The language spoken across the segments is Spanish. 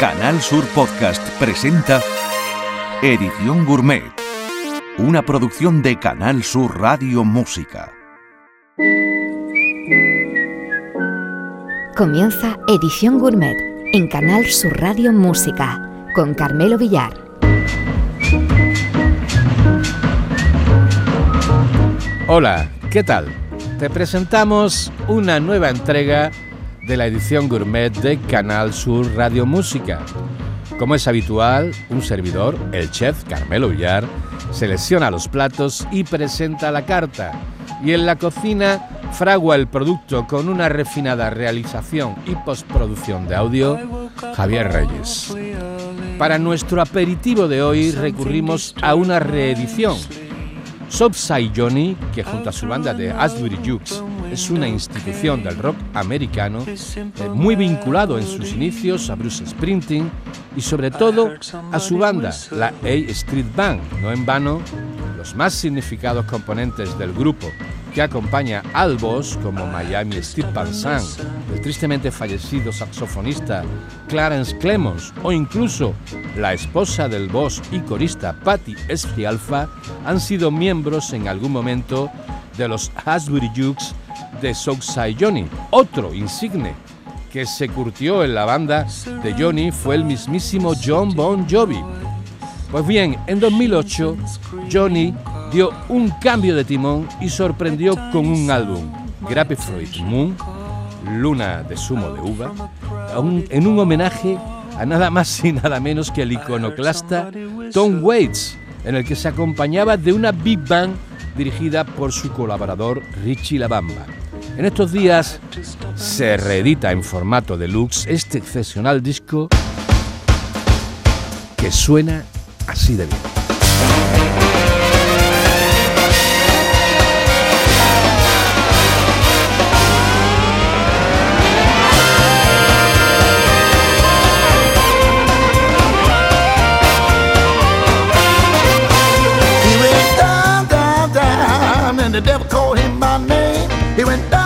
Canal Sur Podcast presenta Edición Gourmet, una producción de Canal Sur Radio Música. Comienza Edición Gourmet en Canal Sur Radio Música con Carmelo Villar. Hola, ¿qué tal? Te presentamos una nueva entrega de la edición gourmet de Canal Sur Radio Música. Como es habitual, un servidor, el chef Carmelo Villar, selecciona los platos y presenta la carta. Y en la cocina fragua el producto con una refinada realización y postproducción de audio, Javier Reyes. Para nuestro aperitivo de hoy recurrimos a una reedición. Soapside Johnny, que junto a su banda de Asbury Jukes es una institución del rock americano eh, muy vinculado en sus inicios a Bruce Springsteen y sobre todo a su banda, la A Street Band. No en vano, los más significados componentes del grupo que acompaña al boss como Miami Steve Pansan, el tristemente fallecido saxofonista Clarence Clemons o incluso la esposa del boss y corista Patty Esfialfa han sido miembros en algún momento de los Hasbury Jukes de Southside Johnny. Otro insigne que se curtió en la banda de Johnny fue el mismísimo John Bon Jovi. Pues bien, en 2008 Johnny dio un cambio de timón y sorprendió con un álbum, Fruit Moon, Luna de Zumo de Uva, en un homenaje a nada más y nada menos que el iconoclasta Tom Waits, en el que se acompañaba de una big band dirigida por su colaborador Richie Labamba. En estos días se reedita en formato deluxe este excepcional disco que suena así de bien. the him name.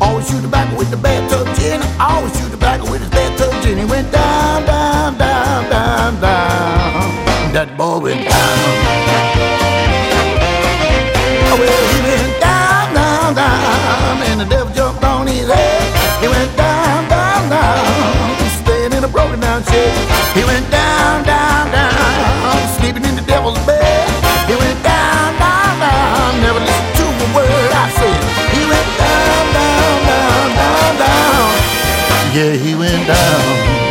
Always shoot the back with the bathtub gin. Always shoot the back with his bathtub gin. He went down, down, down, down, down. That boy went Yeah, he went down.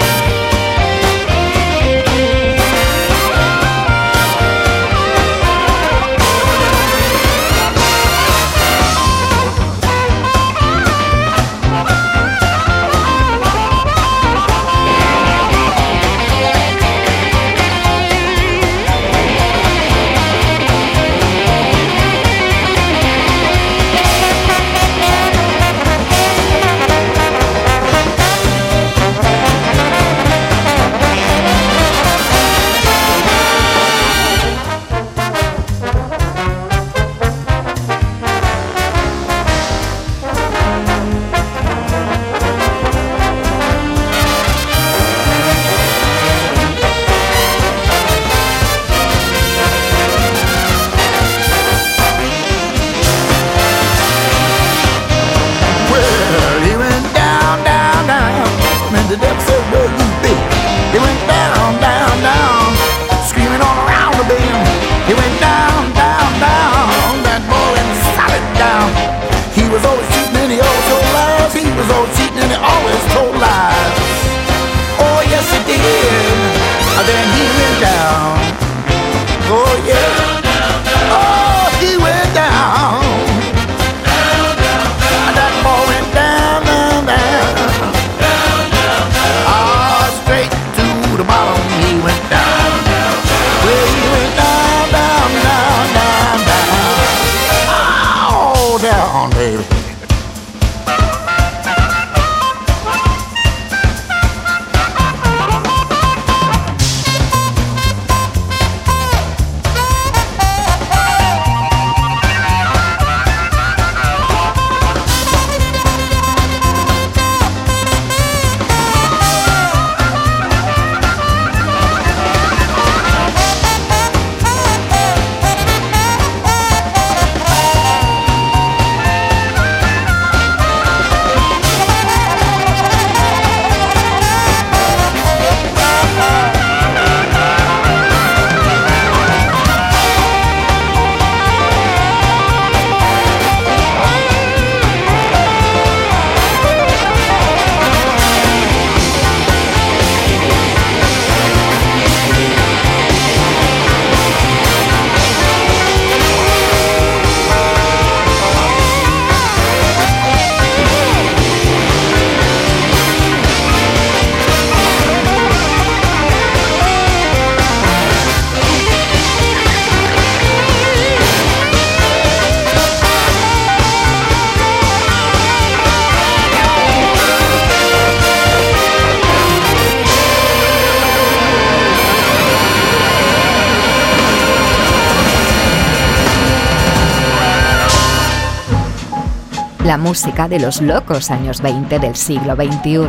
La música de los locos años 20 del siglo XXI.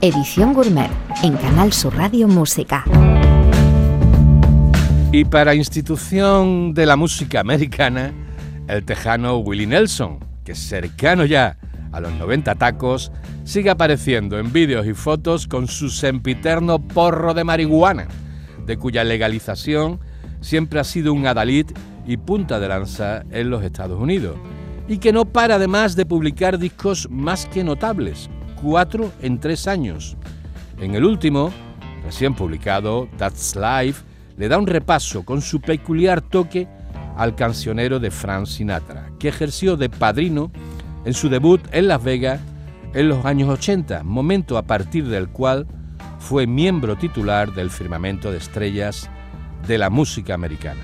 Edición Gourmet en Canal Sur Radio Música. Y para institución de la música americana, el tejano Willie Nelson, que cercano ya a los 90 tacos, sigue apareciendo en vídeos y fotos con su sempiterno porro de marihuana, de cuya legalización siempre ha sido un adalid y punta de lanza en los Estados Unidos, y que no para además de publicar discos más que notables, cuatro en tres años. En el último, recién publicado, That's Life, le da un repaso con su peculiar toque al cancionero de Frank Sinatra, que ejerció de padrino en su debut en Las Vegas en los años 80, momento a partir del cual fue miembro titular del firmamento de estrellas de la música americana.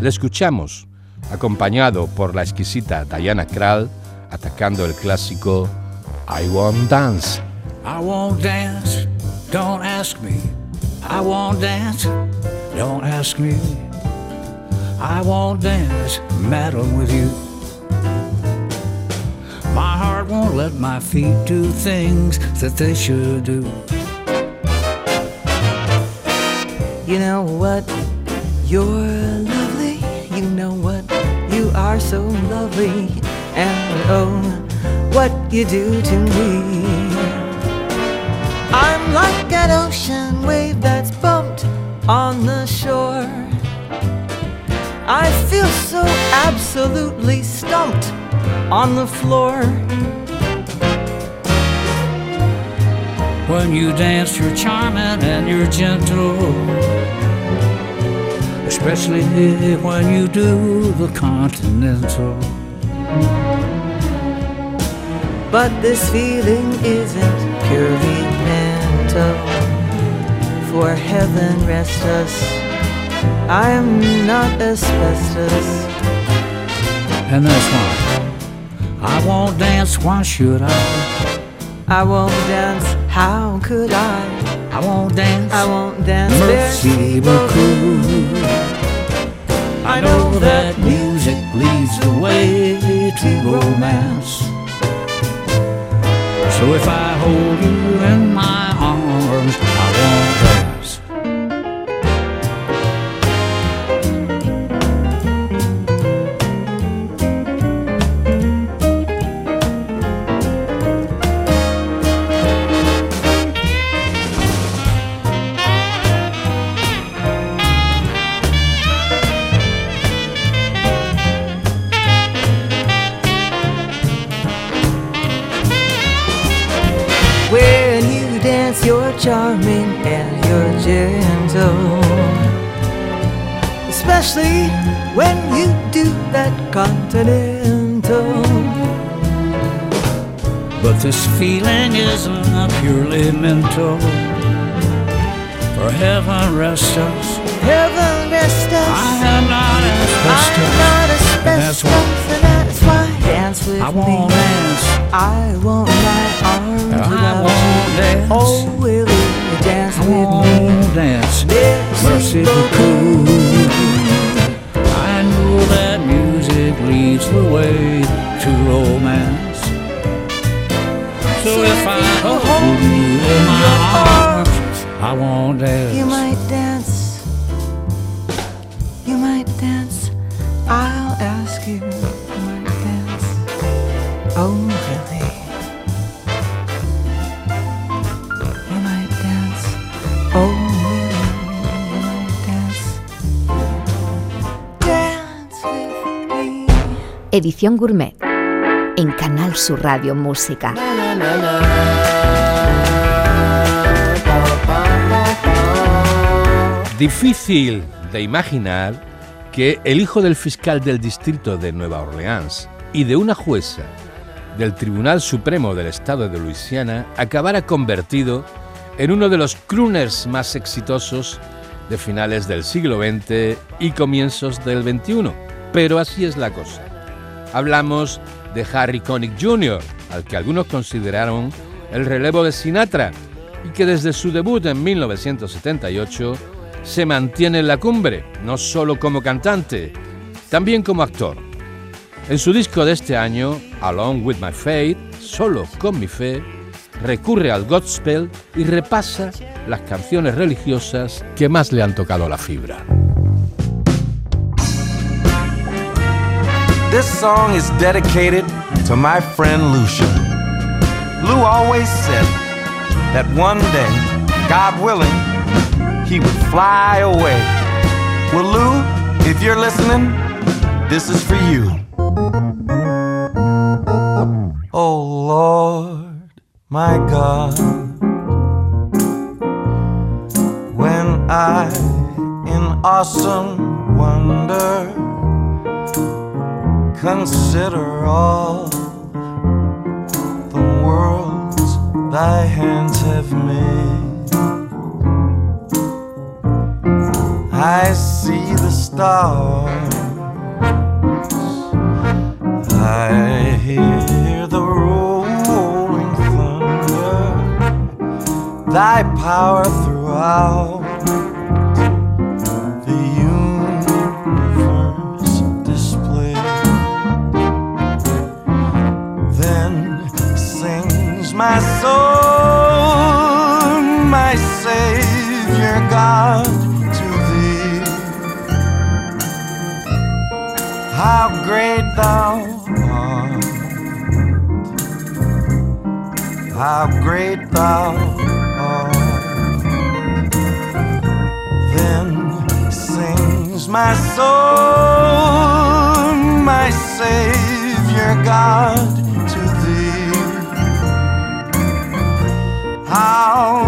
Le escuchamos, acompañado por la exquisita Diana Krall, atacando el clásico I Won't Dance. I won't dance, don't ask me. I won't dance, don't ask me. I won't dance, madam, with you. My heart won't let my feet do things that they should do. You know what? You're. You know what? You are so lovely. And oh, what you do to me. I'm like an ocean wave that's bumped on the shore. I feel so absolutely stumped on the floor. When you dance, you're charming and you're gentle. Especially when you do the continental. But this feeling isn't purely mental. For heaven rest us, I am not asbestos. And that's why I won't dance, why should I? I won't dance, how could I? I won't dance, I won't dance. merci beaucoup. I that music leads the way to romance. So if I hold you in my arms, I won't feeling isn't purely mental. For heaven rest us, Heaven rest us. I am not asbestos. I'm not And that's why and that's why dance with I won't dance. I won't my arms I without won't you. dance. Oh, will you dance I with me? won't dance. Mercy beaucoup. I know that music leads the way to romance. So if I hold you in my arms, I won't dance. You might dance. You might dance. I'll ask you. You might dance. Oh, really? You might dance. Oh, really? You might dance. Dance with me. Edición Gourmet en Canal Sur Radio Música. Difícil de imaginar que el hijo del fiscal del distrito de Nueva Orleans y de una jueza del Tribunal Supremo del Estado de Luisiana acabara convertido en uno de los crooners más exitosos de finales del siglo XX y comienzos del XXI. Pero así es la cosa. Hablamos de Harry Connick Jr., al que algunos consideraron el relevo de Sinatra y que desde su debut en 1978 se mantiene en la cumbre, no solo como cantante, también como actor. En su disco de este año, Along with My Faith, solo con mi fe, recurre al gospel y repasa las canciones religiosas que más le han tocado la fibra. This song is dedicated to my friend Lucia. Lou always said that one day, God willing, he would fly away. Well, Lou, if you're listening, this is for you. Oh Lord, my God, when I in awesome wonder consider all the worlds thy hands have made, I see the stars. I hear the rolling thunder, thy power throughout my soul, my Savior God, to thee. How great thou art, how great thou art. Then sings my soul, my Savior God, now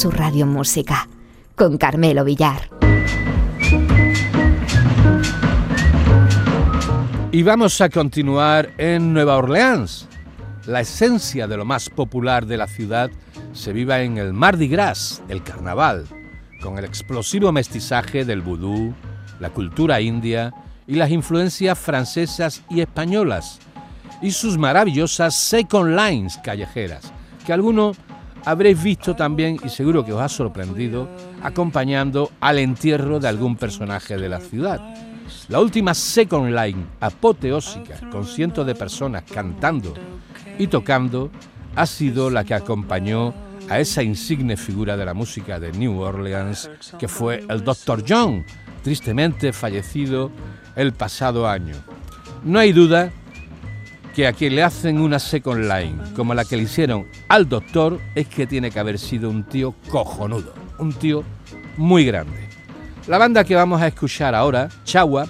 Sur Radio Música con Carmelo Villar. Y vamos a continuar en Nueva Orleans. La esencia de lo más popular de la ciudad se vive en el Mardi Gras, el carnaval, con el explosivo mestizaje del vudú, la cultura india y las influencias francesas y españolas, y sus maravillosas second lines callejeras, que alguno habréis visto también y seguro que os ha sorprendido acompañando al entierro de algún personaje de la ciudad. La última second line apoteósica con cientos de personas cantando y tocando ha sido la que acompañó a esa insigne figura de la música de New Orleans que fue el Dr. John, tristemente fallecido el pasado año. No hay duda que a quien le hacen una second line como la que le hicieron al doctor es que tiene que haber sido un tío cojonudo, un tío muy grande. La banda que vamos a escuchar ahora, Chagua,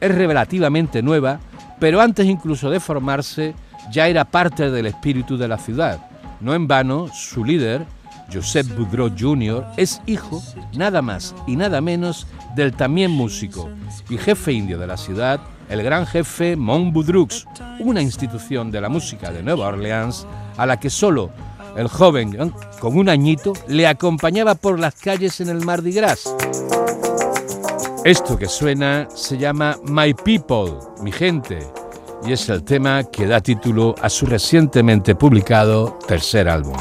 es relativamente nueva, pero antes incluso de formarse ya era parte del espíritu de la ciudad. No en vano, su líder, Josep Boudreau Jr., es hijo, nada más y nada menos, del también músico y jefe indio de la ciudad, el gran jefe Mont Boudrux, una institución de la música de Nueva Orleans a la que solo el joven ¿eh? con un añito le acompañaba por las calles en el Mardi Gras. Esto que suena se llama My People, mi gente, y es el tema que da título a su recientemente publicado tercer álbum.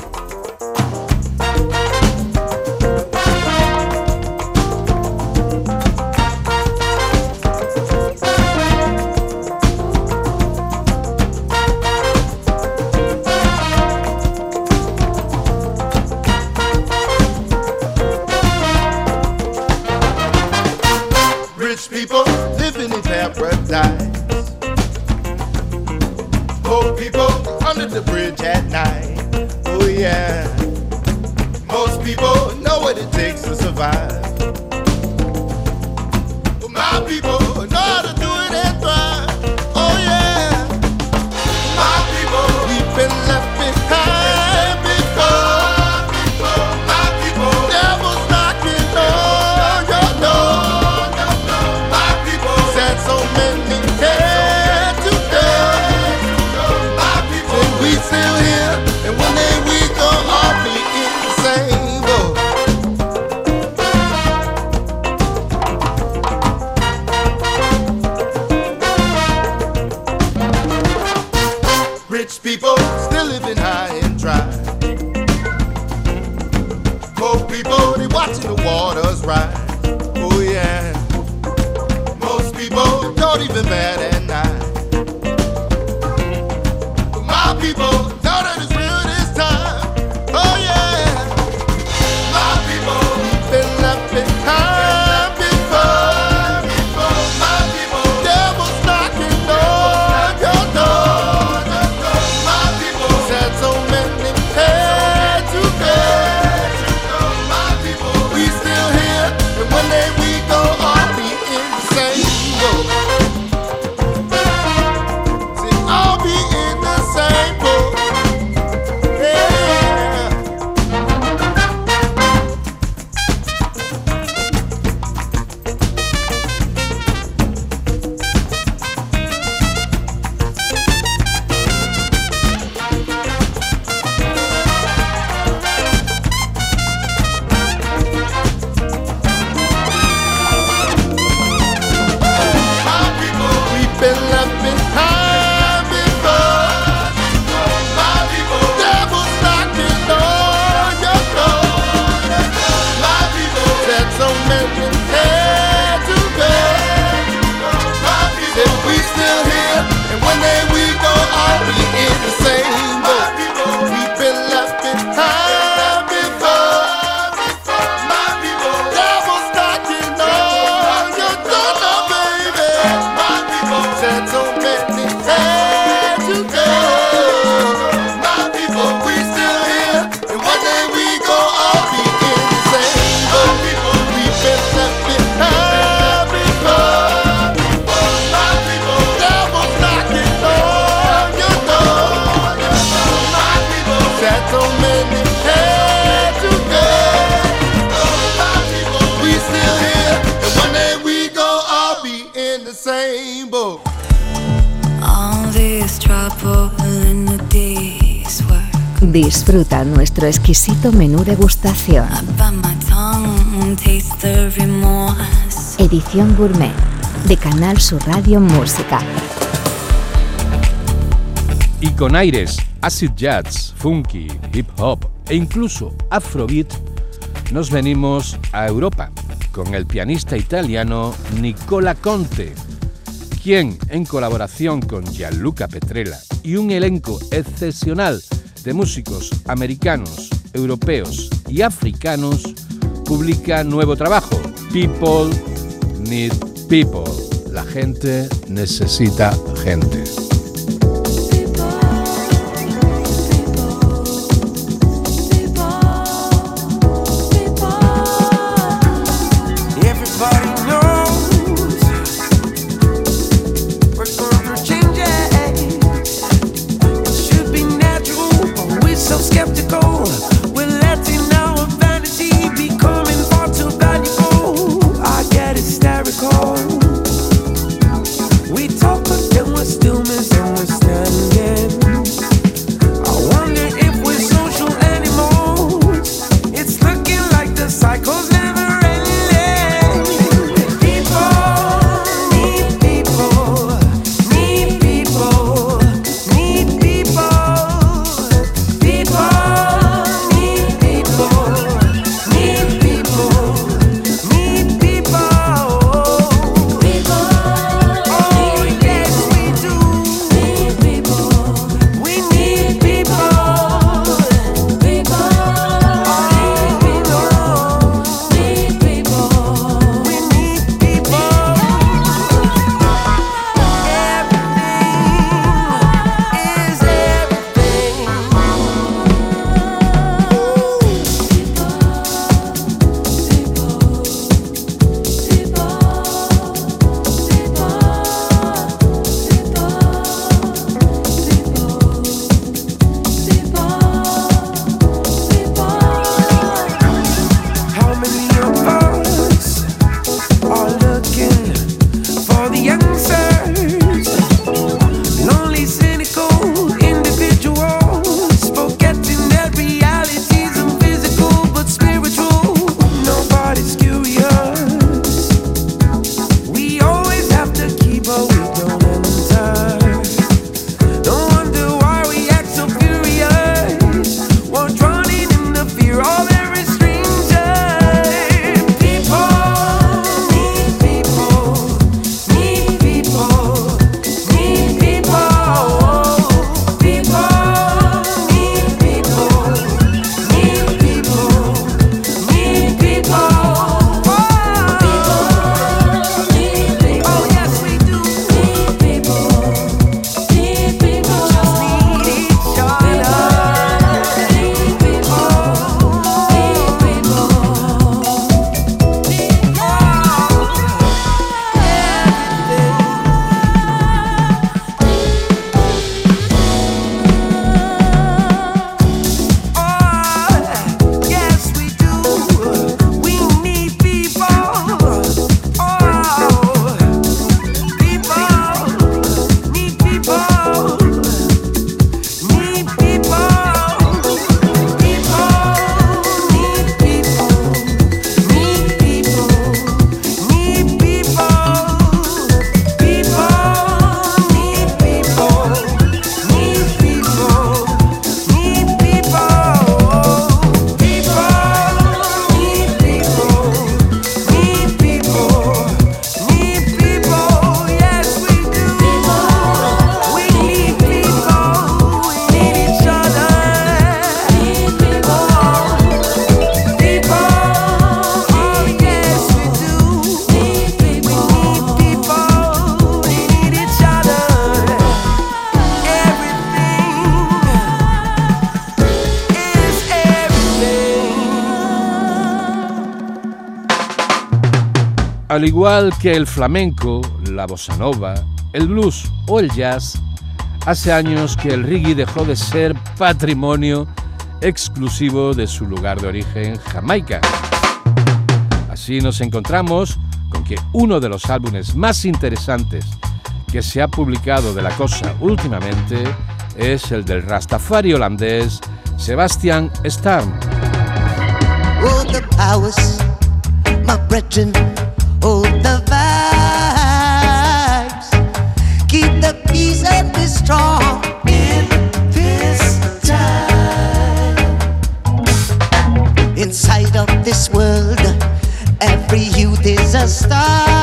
Disfruta nuestro exquisito menú degustación. Edición Gourmet de Canal Sur Radio Música. Y con aires acid jazz, funky, hip hop e incluso afrobeat, nos venimos a Europa con el pianista italiano Nicola Conte, quien en colaboración con Gianluca Petrella y un elenco excepcional de músicos americanos, europeos y africanos, publica nuevo trabajo, People Need People. La gente necesita gente. Al igual que el flamenco, la bossa nova, el blues o el jazz, hace años que el reggae dejó de ser patrimonio exclusivo de su lugar de origen, Jamaica. Así nos encontramos con que uno de los álbumes más interesantes que se ha publicado de la cosa últimamente es el del Rastafari holandés Sebastian brethren, oh, a star.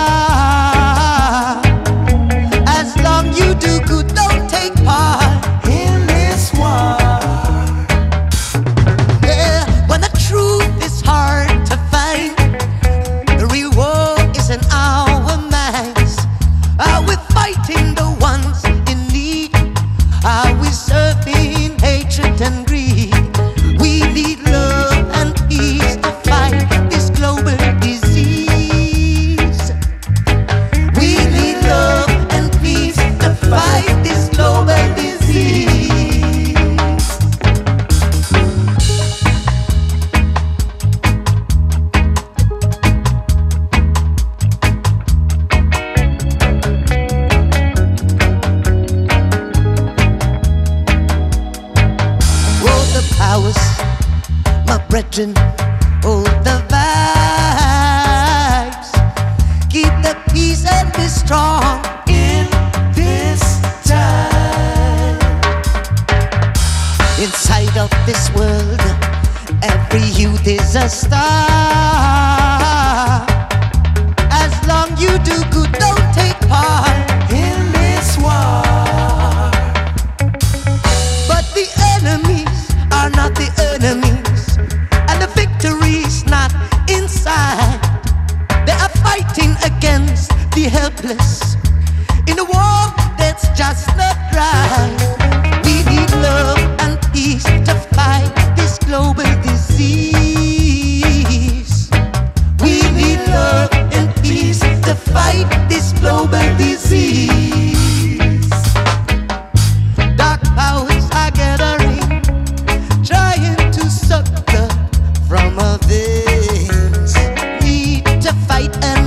right and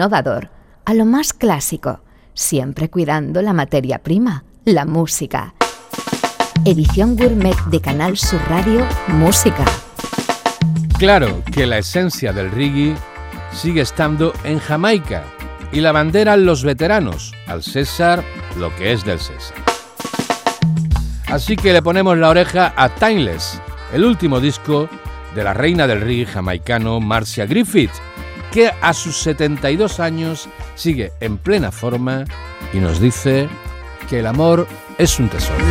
innovador a lo más clásico, siempre cuidando la materia prima, la música. Edición Gourmet de Canal Sur Radio Música. Claro que la esencia del reggae sigue estando en Jamaica y la bandera los veteranos, al César lo que es del César. Así que le ponemos la oreja a Timeless, el último disco de la reina del reggae jamaicano Marcia Griffith, que a sus 72 años sigue en plena forma y nos dice que el amor es un tesoro.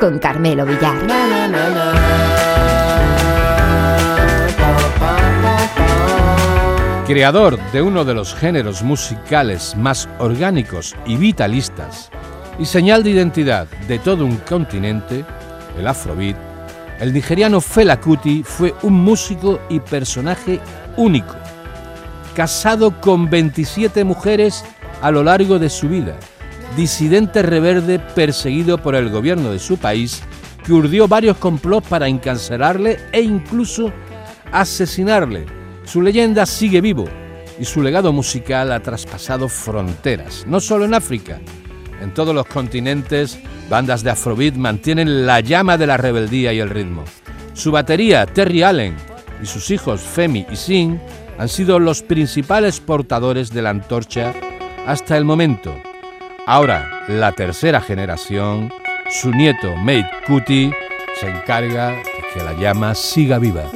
Con Carmelo Villar. Creador de uno de los géneros musicales más orgánicos y vitalistas y señal de identidad de todo un continente, el afrobeat, el nigeriano Fela Kuti fue un músico y personaje único, casado con 27 mujeres a lo largo de su vida, disidente reverde perseguido por el gobierno de su país, que urdió varios complots para encarcelarle e incluso asesinarle. Su leyenda sigue vivo y su legado musical ha traspasado fronteras, no solo en África. En todos los continentes, bandas de Afrobeat mantienen la llama de la rebeldía y el ritmo. Su batería, Terry Allen, y sus hijos, Femi y Sin, han sido los principales portadores de la antorcha hasta el momento. Ahora, la tercera generación, su nieto, Mate Kuti, se encarga de que la llama siga viva.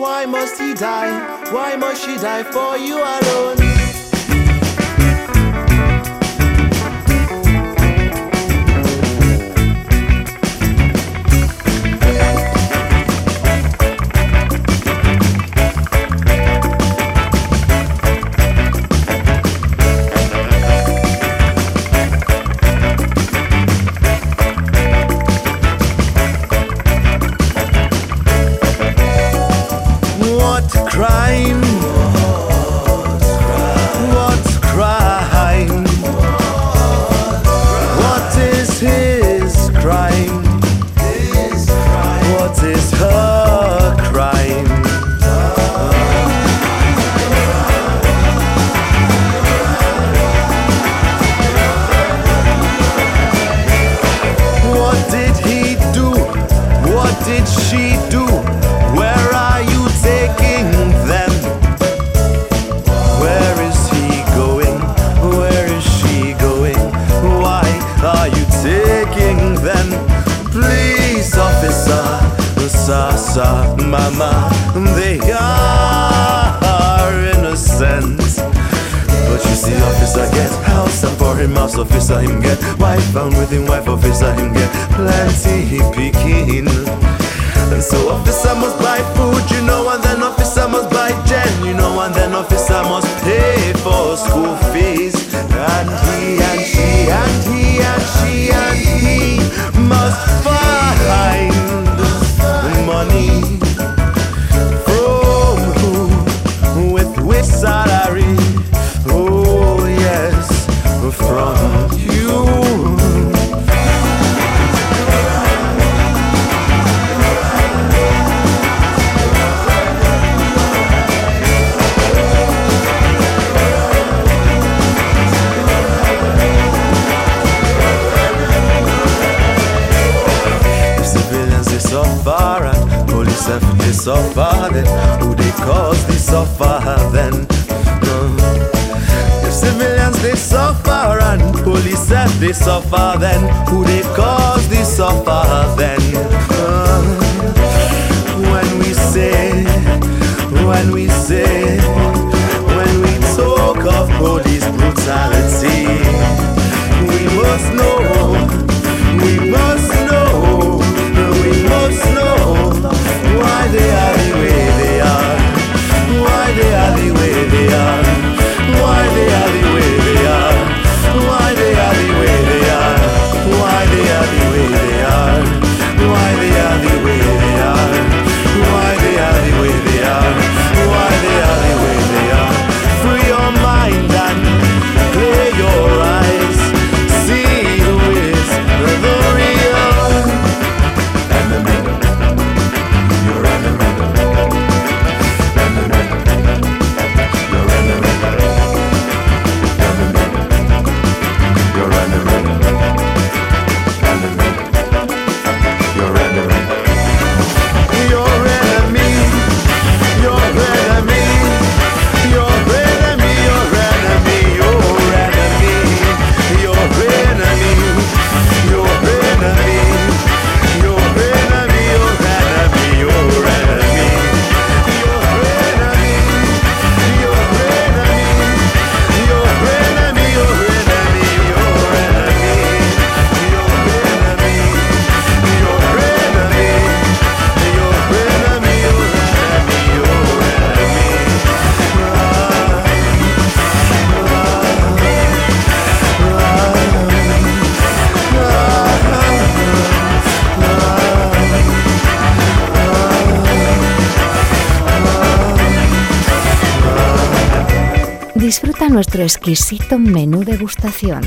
nuestro exquisito menú degustación.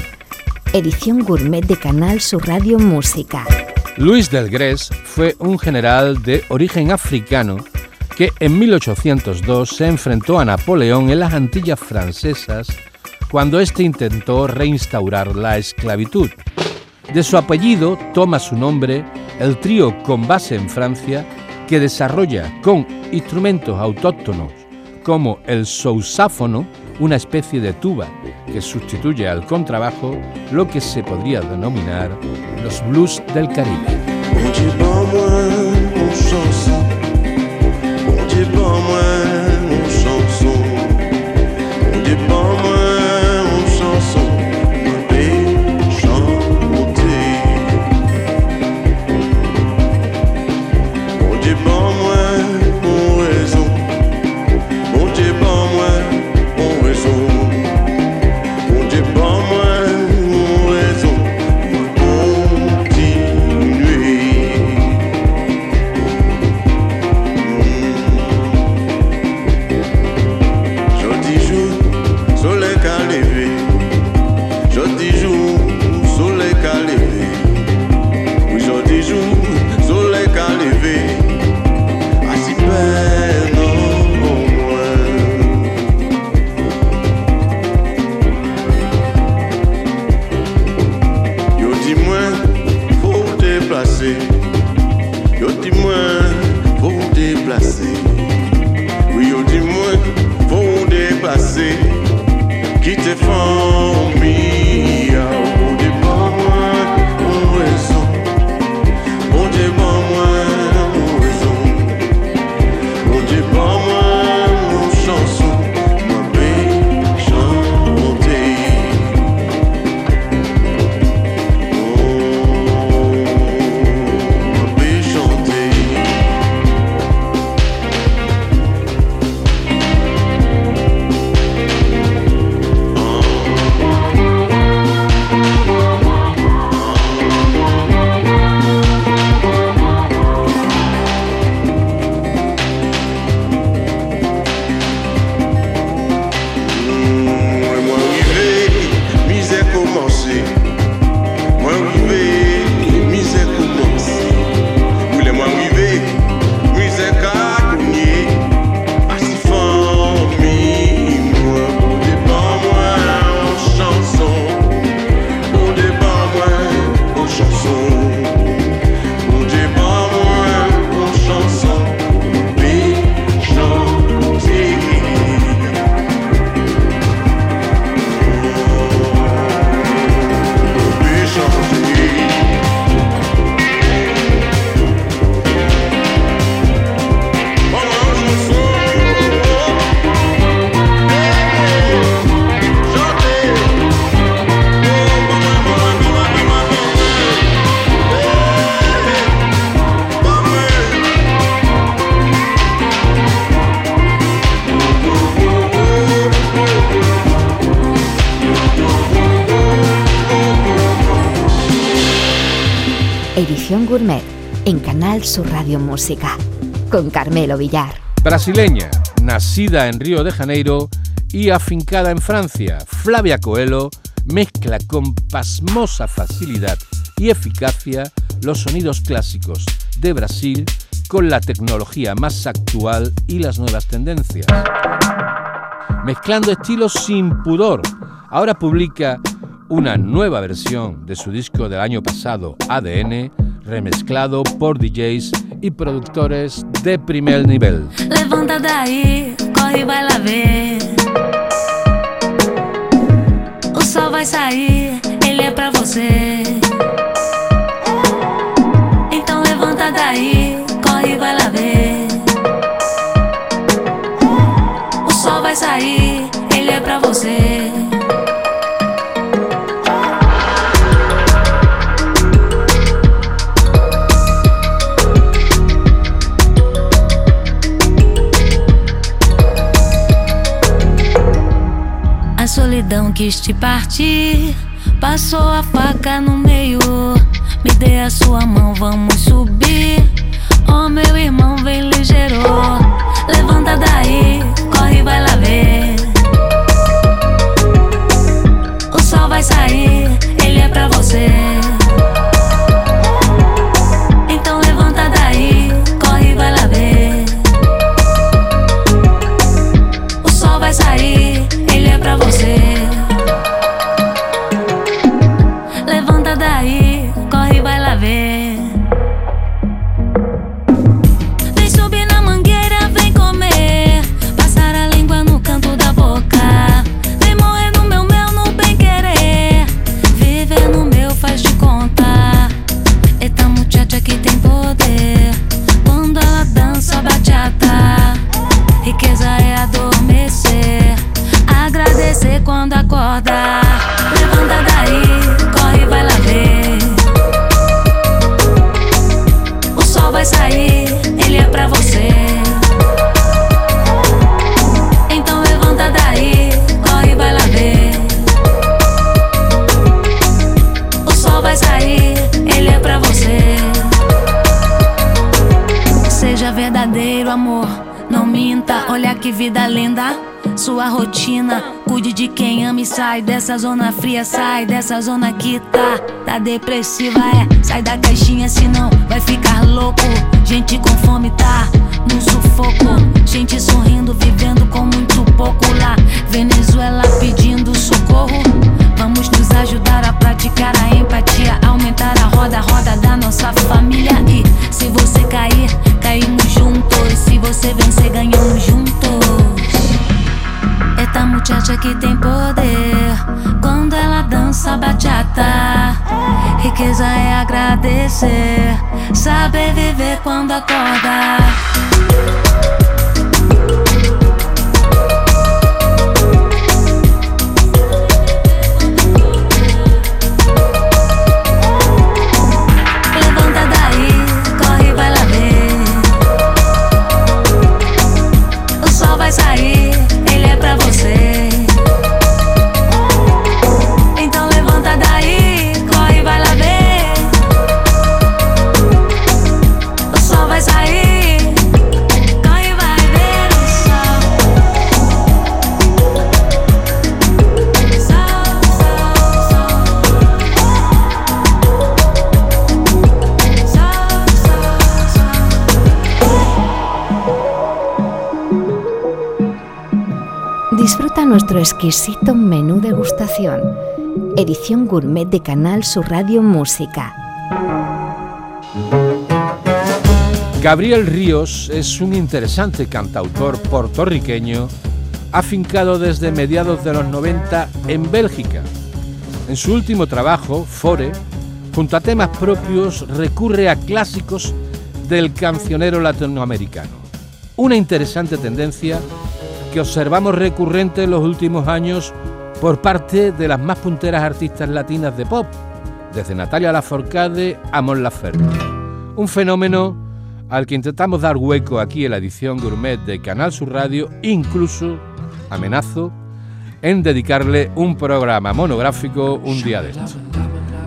Edición gourmet de Canal Sur Radio Música. Luis del Gres fue un general de origen africano que en 1802 se enfrentó a Napoleón en las Antillas francesas cuando éste intentó reinstaurar la esclavitud. De su apellido toma su nombre el trío con base en Francia que desarrolla con instrumentos autóctonos como el sousáfono, una especie de tuba que sustituye al contrabajo lo que se podría denominar los blues del Caribe. Gourmet en Canal Sur Radio Música con Carmelo Villar. Brasileña, nacida en Río de Janeiro y afincada en Francia, Flavia Coelho mezcla con pasmosa facilidad y eficacia los sonidos clásicos de Brasil con la tecnología más actual y las nuevas tendencias. Mezclando estilos sin pudor, ahora publica una nueva versión de su disco del año pasado, ADN, remezclado por DJs y productores de primer nivel. Levanta daí, corre e vai lá ver. O sol vai sair, ele é pra você. Quis te partir. Passou a faca no meio. Me dê a sua mão, vamos subir. Oh, meu irmão, vem ligeiro. Levanta daí, dessa zona fria, sai dessa zona que tá, tá depressiva, é. Sai da caixinha, senão vai ficar louco. Gente com fome tá num sufoco. Gente sorrindo, vivendo com muito pouco lá. Venezuela pedindo socorro. Vamos nos ajudar a praticar a empatia, aumentar a roda, roda da nossa família. E se você cair, caímos juntos. Se você vencer, ganhamos juntos. Eita muchacha que tem poder Quando ela dança bachata Riqueza é agradecer Saber viver quando acorda exquisito menú degustación. Edición gourmet de Canal Sur Radio Música. Gabriel Ríos es un interesante cantautor puertorriqueño afincado desde mediados de los 90 en Bélgica. En su último trabajo, Fore, junto a temas propios, recurre a clásicos del cancionero latinoamericano. Una interesante tendencia que observamos recurrente en los últimos años por parte de las más punteras artistas latinas de pop, desde Natalia Lafourcade a Mon Laferte. Un fenómeno al que intentamos dar hueco aquí en la edición gourmet de Canal Sur Radio, incluso, amenazo, en dedicarle un programa monográfico un día de estos.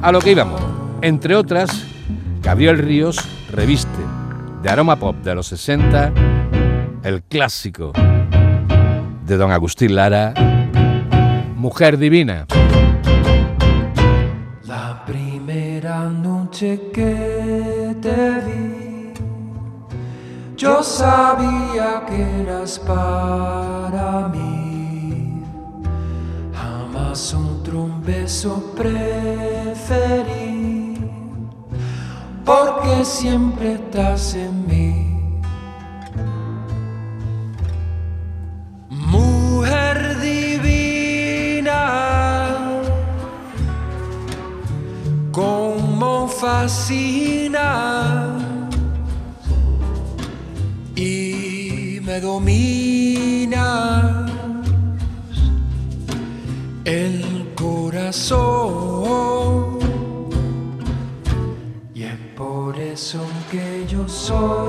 A lo que íbamos, entre otras, Gabriel Ríos reviste de aroma pop de los 60 el clásico de don Agustín Lara, Mujer Divina. La primera noche que te vi, yo sabía que eras para mí. Jamás otro beso preferí, porque siempre estás en mí. Y me domina el corazón. Y es por eso que yo soy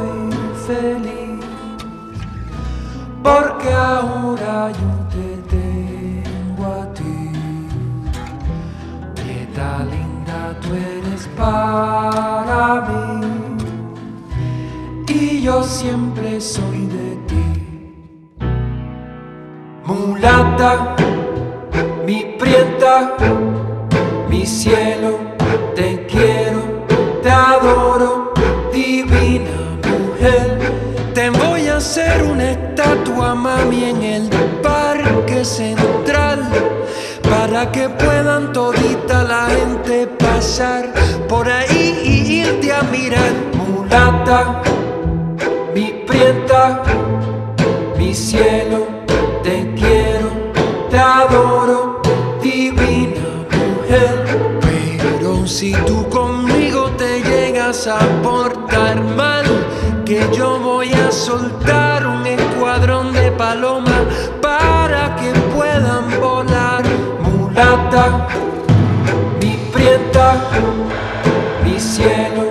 Para que puedan todita la gente pasar por ahí y irte a mirar. Mulata, mi prieta, mi cielo, te quiero, te adoro, divina mujer. Pero si tú conmigo te llegas a portar mal, que yo voy a soltar un escuadrón de palomas Mulata, mi prieta, mi cielo,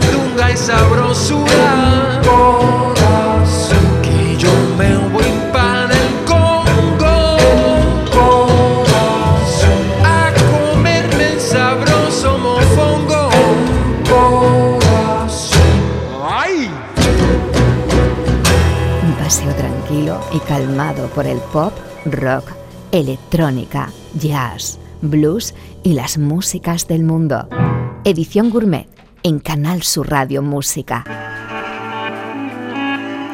sandunga y sabrosura. corazón. Que yo me voy para el Congo. corazón. A comerme el sabroso mofongo. corazón. ¡Ay! Un paseo tranquilo y calmado por el pop, rock electrónica, jazz, blues y las músicas del mundo. Edición Gourmet en Canal Sur Radio Música.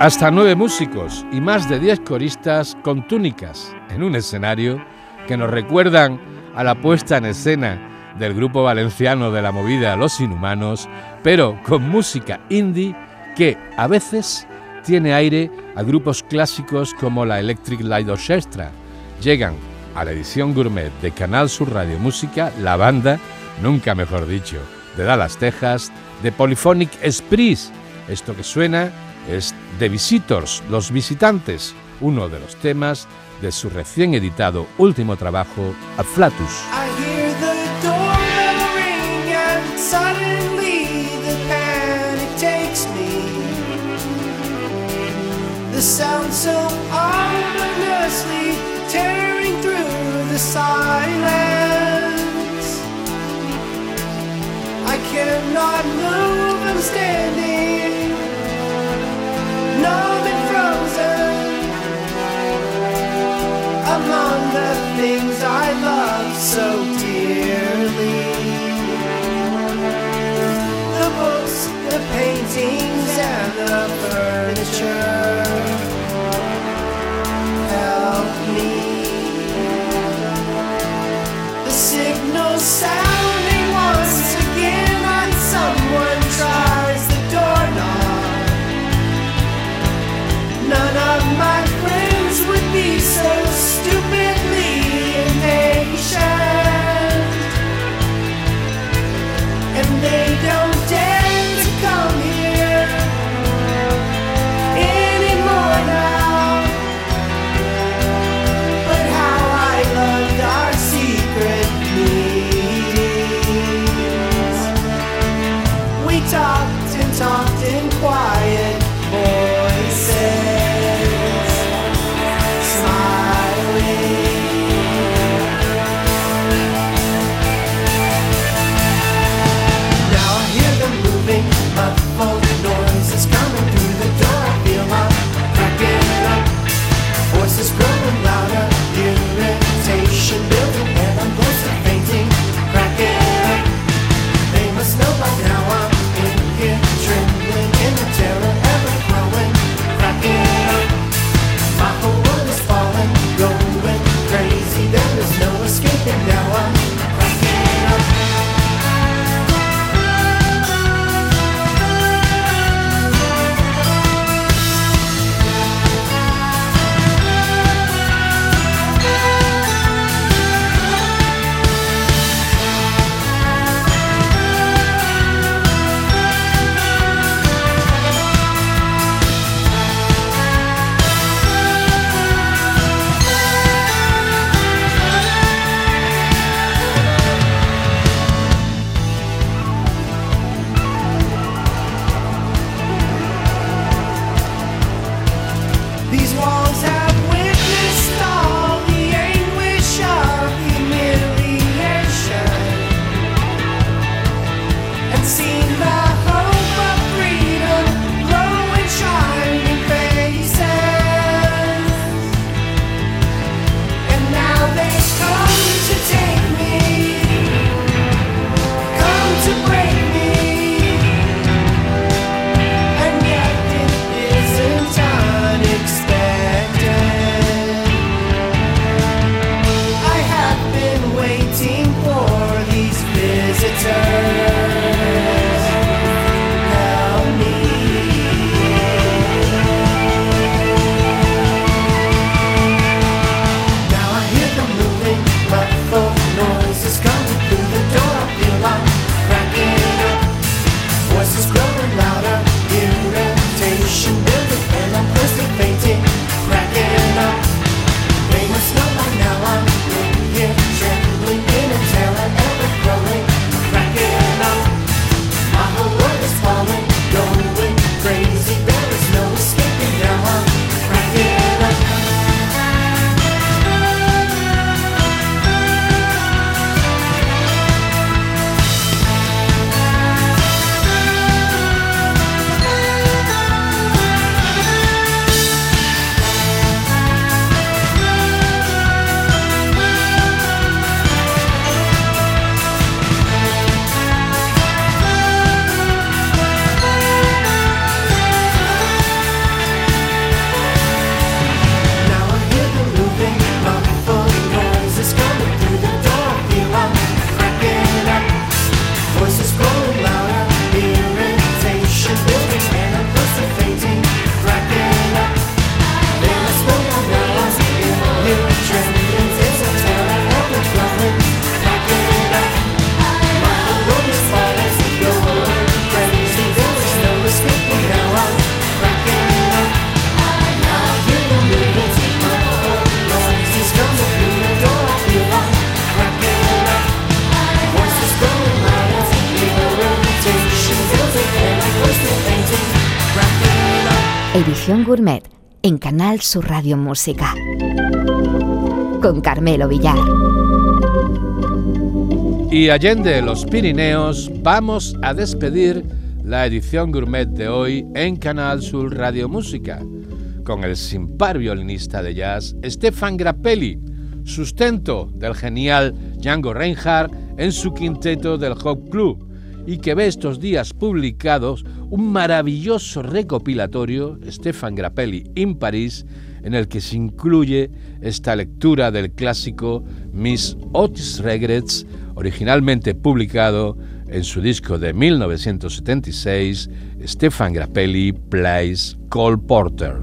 Hasta nueve músicos y más de diez coristas con túnicas en un escenario que nos recuerdan a la puesta en escena del grupo valenciano de la movida Los Inhumanos, pero con música indie que a veces tiene aire a grupos clásicos como la Electric Light Orchestra. Llegan a la edición gourmet de Canal Sur Radio Música la banda, nunca mejor dicho, de Dallas, Texas, de Polyphonic Express. Esto que suena es The Visitors, Los Visitantes, uno de los temas de su recién editado último trabajo, ominously tearing through the. Cannot move, I'm standing, numb and frozen among the things I love so Edición Gourmet en Canal Sur Radio Música. Con Carmelo Villar. Y allende los Pirineos, vamos a despedir la edición gourmet de hoy en Canal Sur Radio Música con el sin par violinista de jazz Stefan Grappelli, sustento del genial Django Reinhardt en su quinteto del Hop Club y que ve estos días publicados un maravilloso recopilatorio Stefan Grappelli in París en el que se incluye esta lectura del clásico Miss Otis Regrets originalmente publicado en su disco de 1976, Stefan Grappelli Plays Cole Porter.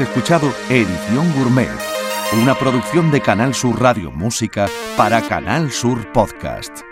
Escuchado Edición Gourmet, una producción de Canal Sur Radio Música para Canal Sur Podcast.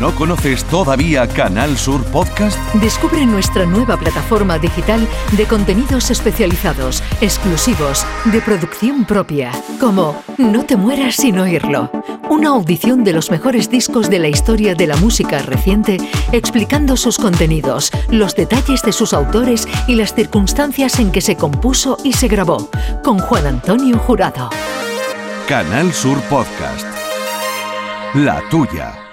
¿No conoces todavía Canal Sur Podcast? Descubre nuestra nueva plataforma digital de contenidos especializados, exclusivos, de producción propia, como No te mueras sin oírlo, una audición de los mejores discos de la historia de la música reciente, explicando sus contenidos, los detalles de sus autores y las circunstancias en que se compuso y se grabó, con Juan Antonio Jurado. Canal Sur Podcast. La tuya.